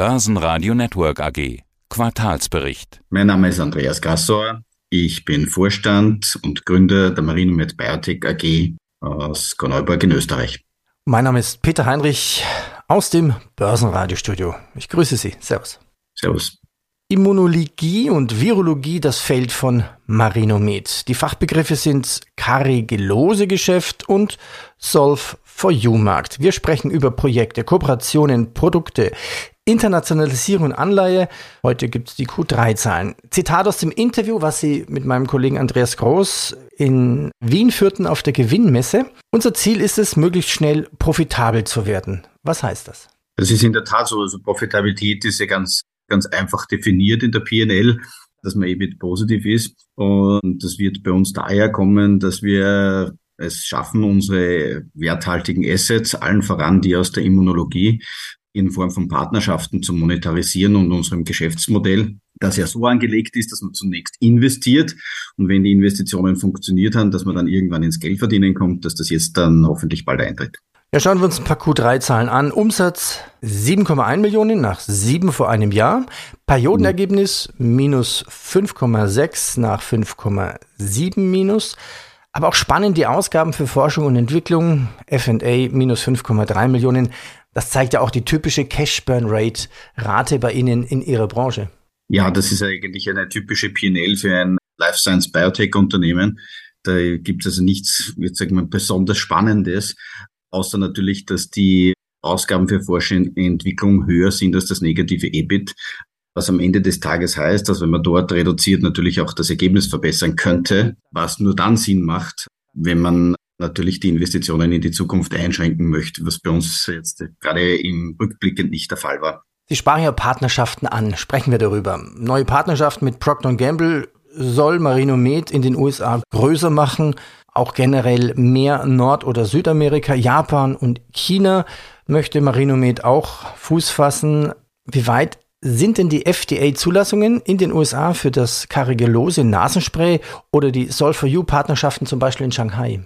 Börsenradio Network AG. Quartalsbericht. Mein Name ist Andreas Gassauer. Ich bin Vorstand und Gründer der Marinomed Biotech AG aus Korneuburg in Österreich. Mein Name ist Peter Heinrich aus dem Börsenradiostudio. Ich grüße Sie. Servus. Servus. Immunologie und Virologie das Feld von Marinomed. Die Fachbegriffe sind Carigellose-Geschäft und Solve-for-You-Markt. Wir sprechen über Projekte, Kooperationen, Produkte, Internationalisierung und Anleihe. Heute gibt es die Q3-Zahlen. Zitat aus dem Interview, was Sie mit meinem Kollegen Andreas Groß in Wien führten auf der Gewinnmesse. Unser Ziel ist es, möglichst schnell profitabel zu werden. Was heißt das? Das ist in der Tat so. Also Profitabilität ist ja ganz ganz einfach definiert in der PNL, dass man EBIT positiv ist. Und das wird bei uns daher kommen, dass wir es schaffen, unsere werthaltigen Assets, allen voran die aus der Immunologie, in Form von Partnerschaften zu monetarisieren und unserem Geschäftsmodell, das ja so angelegt ist, dass man zunächst investiert und wenn die Investitionen funktioniert haben, dass man dann irgendwann ins Geldverdienen kommt, dass das jetzt dann hoffentlich bald eintritt. Ja, schauen wir uns ein paar Q3-Zahlen an. Umsatz 7,1 Millionen nach 7 vor einem Jahr. Periodenergebnis minus 5,6 nach 5,7 minus. Aber auch spannend die Ausgaben für Forschung und Entwicklung. F&A minus 5,3 Millionen. Das zeigt ja auch die typische Cash-Burn-Rate Rate bei Ihnen in Ihrer Branche. Ja, das ist eigentlich eine typische P&L für ein Life Science Biotech Unternehmen. Da gibt es also nichts, jetzt sagen wir, besonders Spannendes außer natürlich, dass die Ausgaben für Forschung und Entwicklung höher sind als das negative EBIT, was am Ende des Tages heißt, dass wenn man dort reduziert, natürlich auch das Ergebnis verbessern könnte, was nur dann Sinn macht, wenn man natürlich die Investitionen in die Zukunft einschränken möchte, was bei uns jetzt gerade im Rückblickend nicht der Fall war. Sie sprachen ja Partnerschaften an. Sprechen wir darüber. Neue Partnerschaft mit Procter Gamble soll Marino Med in den USA größer machen auch generell mehr Nord- oder Südamerika, Japan und China möchte Marinomed auch Fuß fassen. Wie weit sind denn die FDA-Zulassungen in den USA für das Carigellose Nasenspray oder die Solve-for-You-Partnerschaften zum Beispiel in Shanghai?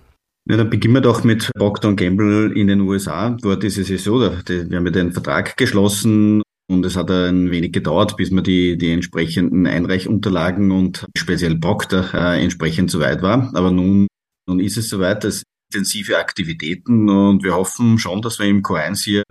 Ja, dann beginnen wir doch mit Procter Gamble in den USA. Dort ist es ja so, wir haben ja den Vertrag geschlossen und es hat ein wenig gedauert, bis man die, die entsprechenden Einreichunterlagen und speziell Procter äh, entsprechend so weit war. Aber nun nun ist es soweit, dass intensive Aktivitäten und wir hoffen schon, dass wir im Q1 hier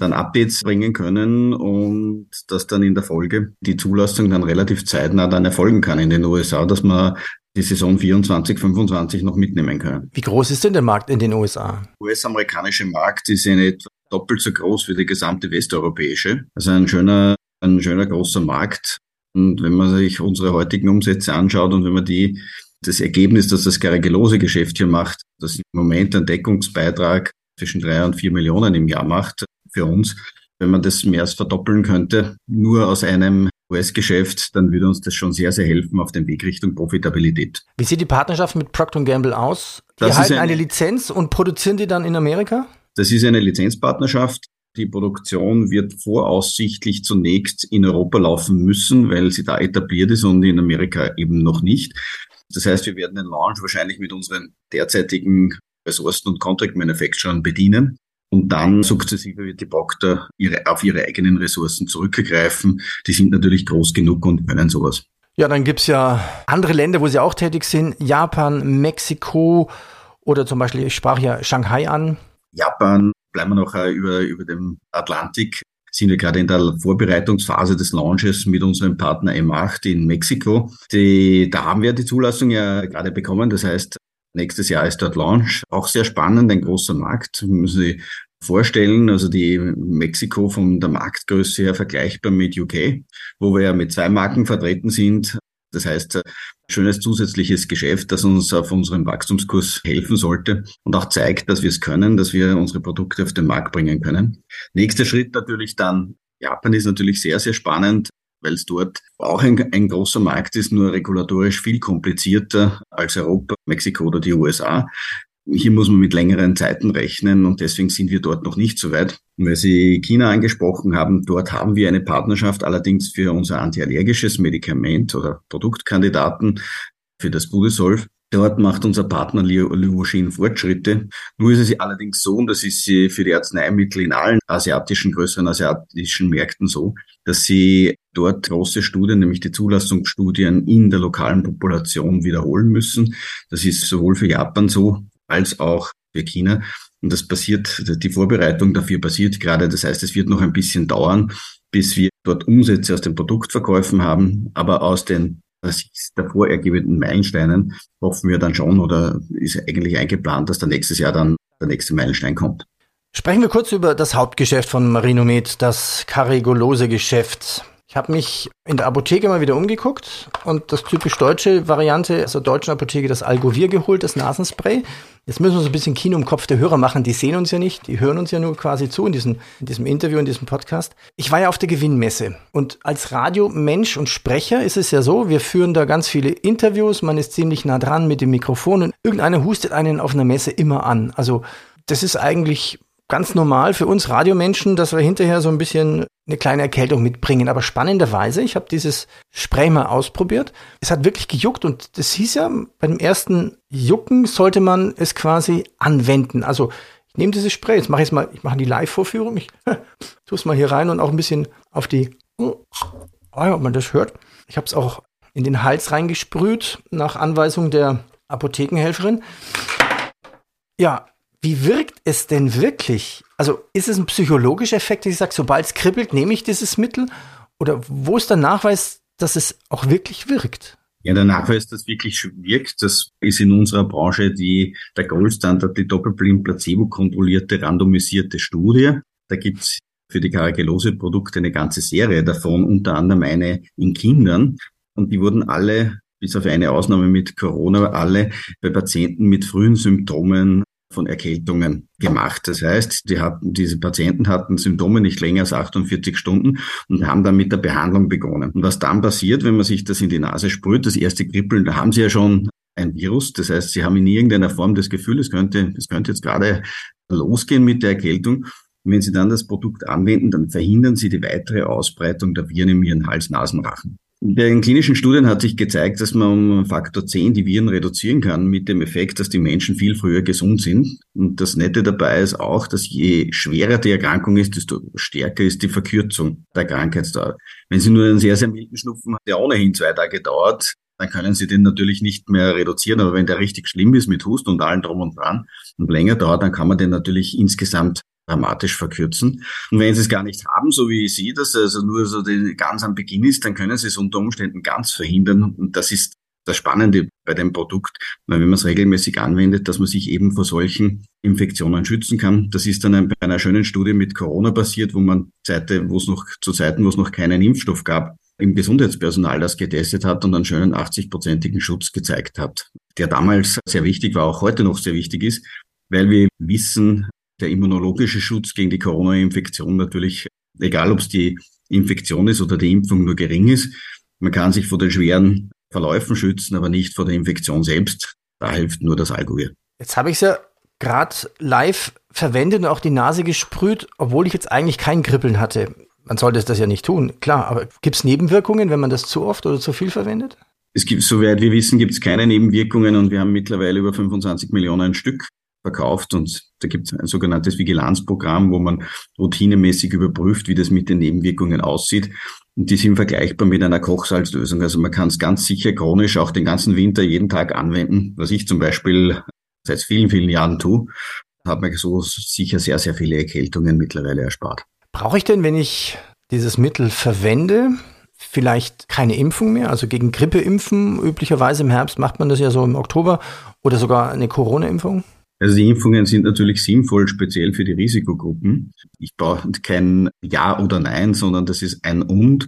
dann Updates bringen können und dass dann in der Folge die Zulassung dann relativ zeitnah dann erfolgen kann in den USA, dass man die Saison 24, 25 noch mitnehmen können. Wie groß ist denn der Markt in den USA? Der US-amerikanische Markt ist in etwa doppelt so groß wie die gesamte westeuropäische. Also ein schöner, ein schöner großer Markt. Und wenn man sich unsere heutigen Umsätze anschaut und wenn man die das Ergebnis, dass das Carigellose-Geschäft hier macht, das im Moment einen Deckungsbeitrag zwischen drei und vier Millionen im Jahr macht für uns. Wenn man das mehr als verdoppeln könnte, nur aus einem US-Geschäft, dann würde uns das schon sehr, sehr helfen auf dem Weg Richtung Profitabilität. Wie sieht die Partnerschaft mit Procter Gamble aus? Die das erhalten eine, eine Lizenz und produzieren die dann in Amerika? Das ist eine Lizenzpartnerschaft. Die Produktion wird voraussichtlich zunächst in Europa laufen müssen, weil sie da etabliert ist und in Amerika eben noch nicht. Das heißt, wir werden den Launch wahrscheinlich mit unseren derzeitigen Ressourcen und Contract Manufacturern bedienen. Und dann sukzessive wird die Procter ihre, auf ihre eigenen Ressourcen zurückgreifen. Die sind natürlich groß genug und können sowas. Ja, dann gibt's ja andere Länder, wo sie auch tätig sind. Japan, Mexiko oder zum Beispiel, ich sprach ja Shanghai an. Japan, bleiben wir noch äh, über, über dem Atlantik sind wir gerade in der Vorbereitungsphase des Launches mit unserem Partner M8 in Mexiko. Die, da haben wir die Zulassung ja gerade bekommen. Das heißt, nächstes Jahr ist dort Launch. Auch sehr spannend, ein großer Markt. Müssen Sie vorstellen, also die Mexiko von der Marktgröße her vergleichbar mit UK, wo wir ja mit zwei Marken vertreten sind. Das heißt, schönes zusätzliches Geschäft, das uns auf unserem Wachstumskurs helfen sollte und auch zeigt, dass wir es können, dass wir unsere Produkte auf den Markt bringen können. Nächster Schritt natürlich dann, Japan ist natürlich sehr, sehr spannend, weil es dort auch ein, ein großer Markt ist, nur regulatorisch viel komplizierter als Europa, Mexiko oder die USA. Hier muss man mit längeren Zeiten rechnen und deswegen sind wir dort noch nicht so weit. weil Sie China angesprochen haben, dort haben wir eine Partnerschaft allerdings für unser antiallergisches Medikament oder Produktkandidaten für das Budesolv. Dort macht unser Partner Liuoshin Fortschritte. Nur ist es allerdings so, und das ist für die Arzneimittel in allen asiatischen, größeren asiatischen Märkten so, dass sie dort große Studien, nämlich die Zulassungsstudien in der lokalen Population wiederholen müssen. Das ist sowohl für Japan so als auch für China. Und das passiert, die Vorbereitung dafür passiert gerade. Das heißt, es wird noch ein bisschen dauern, bis wir dort Umsätze aus den Produktverkäufen haben, aber aus den davor ergebenden Meilensteinen hoffen wir dann schon oder ist eigentlich eingeplant, dass da nächstes Jahr dann der nächste Meilenstein kommt. Sprechen wir kurz über das Hauptgeschäft von Marinomed, das Carigolose-Geschäft. Ich habe mich in der Apotheke mal wieder umgeguckt und das typisch deutsche Variante, also deutschen Apotheke, das Algovir geholt, das Nasenspray. Jetzt müssen wir so ein bisschen Kino im Kopf der Hörer machen. Die sehen uns ja nicht, die hören uns ja nur quasi zu in diesem, in diesem Interview, in diesem Podcast. Ich war ja auf der Gewinnmesse und als Radiomensch und Sprecher ist es ja so, wir führen da ganz viele Interviews, man ist ziemlich nah dran mit dem Mikrofon und irgendeiner hustet einen auf einer Messe immer an. Also das ist eigentlich ganz normal für uns Radiomenschen, dass wir hinterher so ein bisschen eine kleine Erkältung mitbringen. Aber spannenderweise, ich habe dieses Spray mal ausprobiert. Es hat wirklich gejuckt und das hieß ja, beim ersten Jucken sollte man es quasi anwenden. Also ich nehme dieses Spray, jetzt mache ich es mal, ich mache die Live-Vorführung, ich tue es mal hier rein und auch ein bisschen auf die, oh, ob man das hört. Ich habe es auch in den Hals reingesprüht, nach Anweisung der Apothekenhelferin. Ja, wie wirkt es denn wirklich? Also ist es ein psychologischer Effekt, dass ich sage, sobald es kribbelt, nehme ich dieses Mittel? Oder wo ist der Nachweis, dass es auch wirklich wirkt? Ja, der Nachweis, dass es wirklich wirkt, das ist in unserer Branche die, der Goldstandard, die doppelblind placebo-kontrollierte, randomisierte Studie. Da gibt's für die Karagelose-Produkte eine ganze Serie davon, unter anderem eine in Kindern. Und die wurden alle, bis auf eine Ausnahme mit Corona, alle bei Patienten mit frühen Symptomen von Erkältungen gemacht. Das heißt, die hatten, diese Patienten hatten Symptome nicht länger als 48 Stunden und haben dann mit der Behandlung begonnen. Und was dann passiert, wenn man sich das in die Nase sprüht, das erste Kribbeln, da haben sie ja schon ein Virus. Das heißt, sie haben in irgendeiner Form das Gefühl, es könnte, es könnte jetzt gerade losgehen mit der Erkältung. Wenn Sie dann das Produkt anwenden, dann verhindern Sie die weitere Ausbreitung der Viren im Ihren Hals-Nasen-Rachen. Den klinischen Studien hat sich gezeigt, dass man um Faktor 10 die Viren reduzieren kann, mit dem Effekt, dass die Menschen viel früher gesund sind. Und das Nette dabei ist auch, dass je schwerer die Erkrankung ist, desto stärker ist die Verkürzung der Krankheitsdauer. Wenn Sie nur einen sehr, sehr milden Schnupfen haben, der ohnehin zwei Tage dauert, dann können Sie den natürlich nicht mehr reduzieren. Aber wenn der richtig schlimm ist mit Hust und allen drum und dran und länger dauert, dann kann man den natürlich insgesamt dramatisch verkürzen. Und wenn Sie es gar nicht haben, so wie ich sehe das, also nur so den, ganz am Beginn ist, dann können Sie es unter Umständen ganz verhindern. Und das ist das Spannende bei dem Produkt, weil wenn man es regelmäßig anwendet, dass man sich eben vor solchen Infektionen schützen kann. Das ist dann bei einer schönen Studie mit Corona passiert, wo man Zeite, wo es noch zu Zeiten, wo es noch keinen Impfstoff gab, im Gesundheitspersonal das getestet hat und einen schönen 80-prozentigen Schutz gezeigt hat, der damals sehr wichtig war, auch heute noch sehr wichtig ist, weil wir wissen, der immunologische Schutz gegen die Corona-Infektion natürlich, egal ob es die Infektion ist oder die Impfung nur gering ist. Man kann sich vor den schweren Verläufen schützen, aber nicht vor der Infektion selbst. Da hilft nur das Algovir. Jetzt habe ich es ja gerade live verwendet und auch die Nase gesprüht, obwohl ich jetzt eigentlich kein Kribbeln hatte. Man sollte das ja nicht tun, klar, aber gibt es Nebenwirkungen, wenn man das zu oft oder zu viel verwendet? Es gibt, soweit wir wissen, gibt es keine Nebenwirkungen und wir haben mittlerweile über 25 Millionen Stück verkauft und da gibt es ein sogenanntes Vigilanzprogramm, wo man routinemäßig überprüft, wie das mit den Nebenwirkungen aussieht. Und die sind vergleichbar mit einer Kochsalzlösung. Also man kann es ganz sicher chronisch auch den ganzen Winter jeden Tag anwenden, was ich zum Beispiel seit vielen, vielen Jahren tue. Hat mir so sicher sehr, sehr viele Erkältungen mittlerweile erspart. Brauche ich denn, wenn ich dieses Mittel verwende, vielleicht keine Impfung mehr, also gegen Grippe impfen? Üblicherweise im Herbst macht man das ja so im Oktober oder sogar eine Corona-Impfung? Also die Impfungen sind natürlich sinnvoll, speziell für die Risikogruppen. Ich brauche kein Ja oder Nein, sondern das ist ein Und,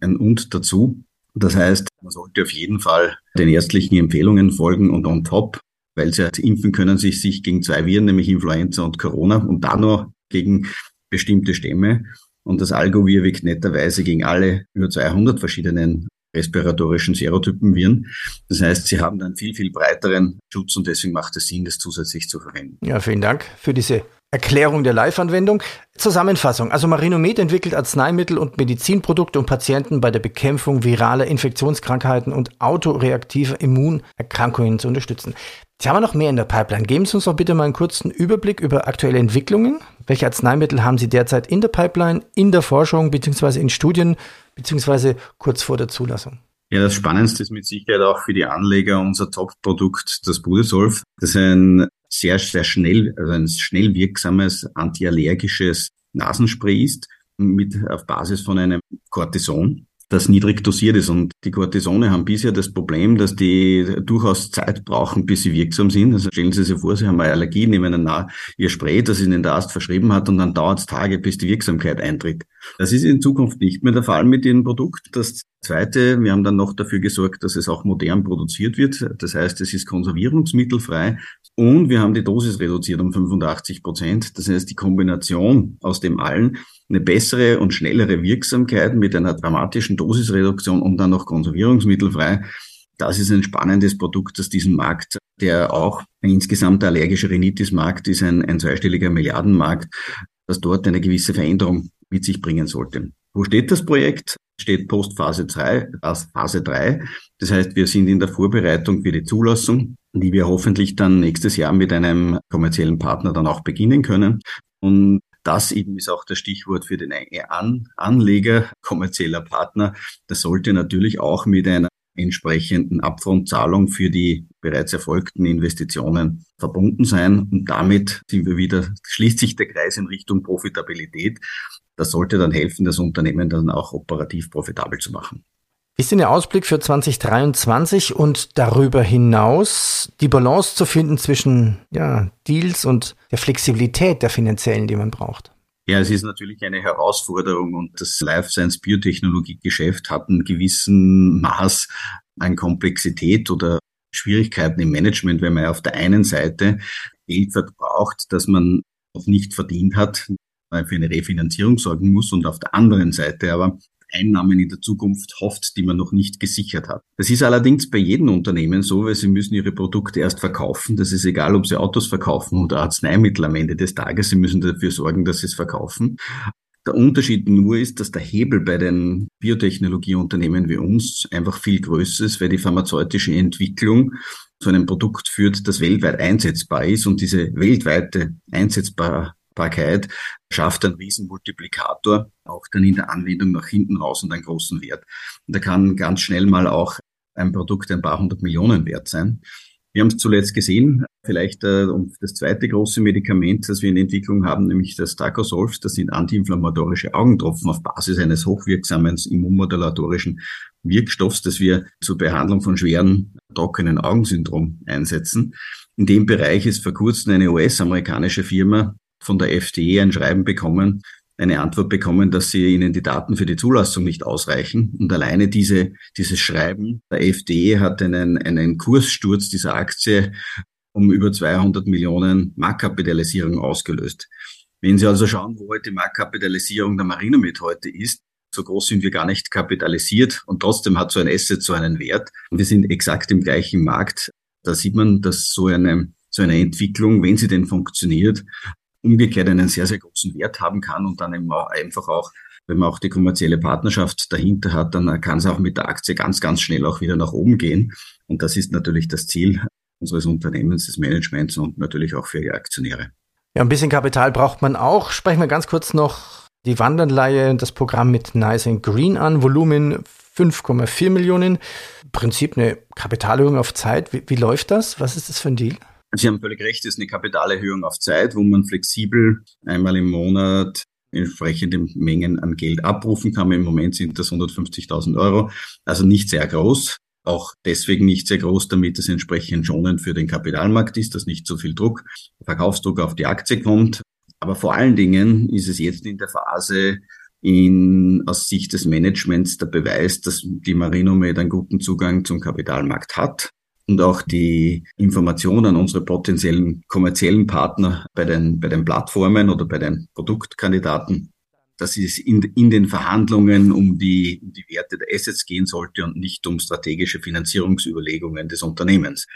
ein Und dazu. Das heißt, man sollte auf jeden Fall den ärztlichen Empfehlungen folgen und on top, weil sie impfen können sich, sich gegen zwei Viren, nämlich Influenza und Corona und dann noch gegen bestimmte Stämme. Und das Algovir wirkt netterweise gegen alle über 200 verschiedenen respiratorischen Serotypenviren. Das heißt, sie haben einen viel, viel breiteren Schutz und deswegen macht es Sinn, das zusätzlich zu verwenden. Ja, vielen Dank für diese Erklärung der Live-Anwendung. Zusammenfassung. Also Marinomed entwickelt Arzneimittel und Medizinprodukte, um Patienten bei der Bekämpfung viraler Infektionskrankheiten und autoreaktiver Immunerkrankungen zu unterstützen. Jetzt haben wir noch mehr in der Pipeline. Geben Sie uns doch bitte mal einen kurzen Überblick über aktuelle Entwicklungen. Welche Arzneimittel haben Sie derzeit in der Pipeline, in der Forschung beziehungsweise in Studien beziehungsweise kurz vor der Zulassung? Ja, das Spannendste ist mit Sicherheit auch für die Anleger unser Top-Produkt, das Budesolf. Das ist ein sehr, sehr schnell, also ein schnell wirksames antiallergisches Nasenspray ist, mit, auf Basis von einem Cortison das niedrig dosiert ist. Und die Cortisone haben bisher das Problem, dass die durchaus Zeit brauchen, bis sie wirksam sind. Also stellen Sie sich vor, Sie haben eine Allergie, nehmen ein, Ihr Spray, das Ihnen der Arzt verschrieben hat, und dann dauert es Tage, bis die Wirksamkeit eintritt. Das ist in Zukunft nicht mehr der Fall mit Ihrem Produkt. Das Zweite, wir haben dann noch dafür gesorgt, dass es auch modern produziert wird. Das heißt, es ist konservierungsmittelfrei und wir haben die Dosis reduziert um 85 Prozent. Das heißt, die Kombination aus dem allen eine bessere und schnellere Wirksamkeit mit einer dramatischen Dosisreduktion und dann noch konservierungsmittelfrei. Das ist ein spannendes Produkt, das diesen Markt, der auch insgesamt der allergische Rhinitis-Markt ist, ein, ein zweistelliger Milliardenmarkt, dass dort eine gewisse Veränderung mit sich bringen sollte. Wo steht das Projekt? Steht Postphase 3, Phase 3. Das heißt, wir sind in der Vorbereitung für die Zulassung, die wir hoffentlich dann nächstes Jahr mit einem kommerziellen Partner dann auch beginnen können. Und das eben ist auch das Stichwort für den An Anleger, kommerzieller Partner. Das sollte natürlich auch mit einer entsprechenden Upfront-Zahlung für die bereits erfolgten Investitionen verbunden sein. Und damit sind wir wieder, schließt sich der Kreis in Richtung Profitabilität. Das sollte dann helfen, das Unternehmen dann auch operativ profitabel zu machen. Ist denn der Ausblick für 2023 und darüber hinaus die Balance zu finden zwischen ja, Deals und der Flexibilität der finanziellen, die man braucht? Ja, es ist natürlich eine Herausforderung und das Life Science Biotechnologie Geschäft hat einen gewissen Maß an Komplexität oder Schwierigkeiten im Management, wenn man auf der einen Seite Geld verbraucht, das man noch nicht verdient hat, für eine Refinanzierung sorgen muss und auf der anderen Seite aber Einnahmen in der Zukunft hofft, die man noch nicht gesichert hat. Das ist allerdings bei jedem Unternehmen so, weil sie müssen ihre Produkte erst verkaufen. Das ist egal, ob sie Autos verkaufen oder Arzneimittel am Ende des Tages. Sie müssen dafür sorgen, dass sie es verkaufen. Der Unterschied nur ist, dass der Hebel bei den Biotechnologieunternehmen wie uns einfach viel größer ist, weil die pharmazeutische Entwicklung zu einem Produkt führt, das weltweit einsetzbar ist und diese weltweite Einsetzbar Verfügbarkeit schafft einen riesen Multiplikator, auch dann in der Anwendung nach hinten raus und einen großen Wert. Und da kann ganz schnell mal auch ein Produkt ein paar hundert Millionen wert sein. Wir haben es zuletzt gesehen, vielleicht äh, das zweite große Medikament, das wir in Entwicklung haben, nämlich das Tacosolv. Das sind antiinflammatorische Augentropfen auf Basis eines hochwirksamen immunmodulatorischen Wirkstoffs, das wir zur Behandlung von schweren trockenen Augensyndrom einsetzen. In dem Bereich ist vor kurzem eine US-amerikanische Firma von der FDE ein Schreiben bekommen, eine Antwort bekommen, dass sie ihnen die Daten für die Zulassung nicht ausreichen. Und alleine diese, dieses Schreiben der FDE hat einen, einen Kurssturz dieser Aktie um über 200 Millionen Marktkapitalisierung ausgelöst. Wenn Sie also schauen, wo heute die Marktkapitalisierung der Marinomed heute ist, so groß sind wir gar nicht kapitalisiert und trotzdem hat so ein Asset so einen Wert. Und wir sind exakt im gleichen Markt. Da sieht man, dass so eine, so eine Entwicklung, wenn sie denn funktioniert, umgekehrt einen sehr, sehr großen Wert haben kann und dann eben auch einfach auch, wenn man auch die kommerzielle Partnerschaft dahinter hat, dann kann es auch mit der Aktie ganz, ganz schnell auch wieder nach oben gehen. Und das ist natürlich das Ziel unseres Unternehmens, des Managements und natürlich auch für die Aktionäre. Ja, ein bisschen Kapital braucht man auch. Sprechen wir ganz kurz noch die Wanderleihe und das Programm mit Nice and Green an. Volumen 5,4 Millionen. Prinzip eine Kapitalerhöhung auf Zeit. Wie, wie läuft das? Was ist das für ein Deal? Sie haben völlig recht, es ist eine Kapitalerhöhung auf Zeit, wo man flexibel einmal im Monat entsprechende Mengen an Geld abrufen kann. Im Moment sind das 150.000 Euro, also nicht sehr groß. Auch deswegen nicht sehr groß, damit es entsprechend schonend für den Kapitalmarkt ist, dass nicht so viel Druck, Verkaufsdruck auf die Aktie kommt. Aber vor allen Dingen ist es jetzt in der Phase, in, aus Sicht des Managements der Beweis, dass die Marinomed einen guten Zugang zum Kapitalmarkt hat und auch die Informationen an unsere potenziellen kommerziellen Partner bei den, bei den Plattformen oder bei den Produktkandidaten, dass es in, in den Verhandlungen um die, um die Werte der Assets gehen sollte und nicht um strategische Finanzierungsüberlegungen des Unternehmens.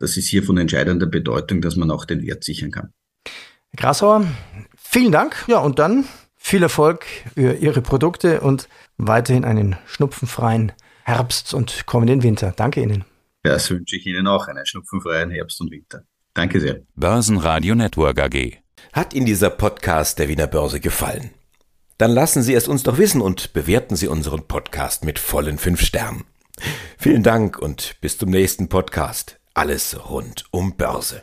Das ist hier von entscheidender Bedeutung, dass man auch den Wert sichern kann. Herr Grasauer, vielen Dank. Ja, und dann viel Erfolg für Ihre Produkte und weiterhin einen schnupfenfreien Herbst und kommenden Winter. Danke Ihnen. Das wünsche ich Ihnen auch, einen schnupfenfreien Herbst und Winter. Danke sehr. Börsenradio Network AG. Hat Ihnen dieser Podcast der Wiener Börse gefallen? Dann lassen Sie es uns doch wissen und bewerten Sie unseren Podcast mit vollen fünf Sternen. Vielen Dank und bis zum nächsten Podcast. Alles rund um Börse.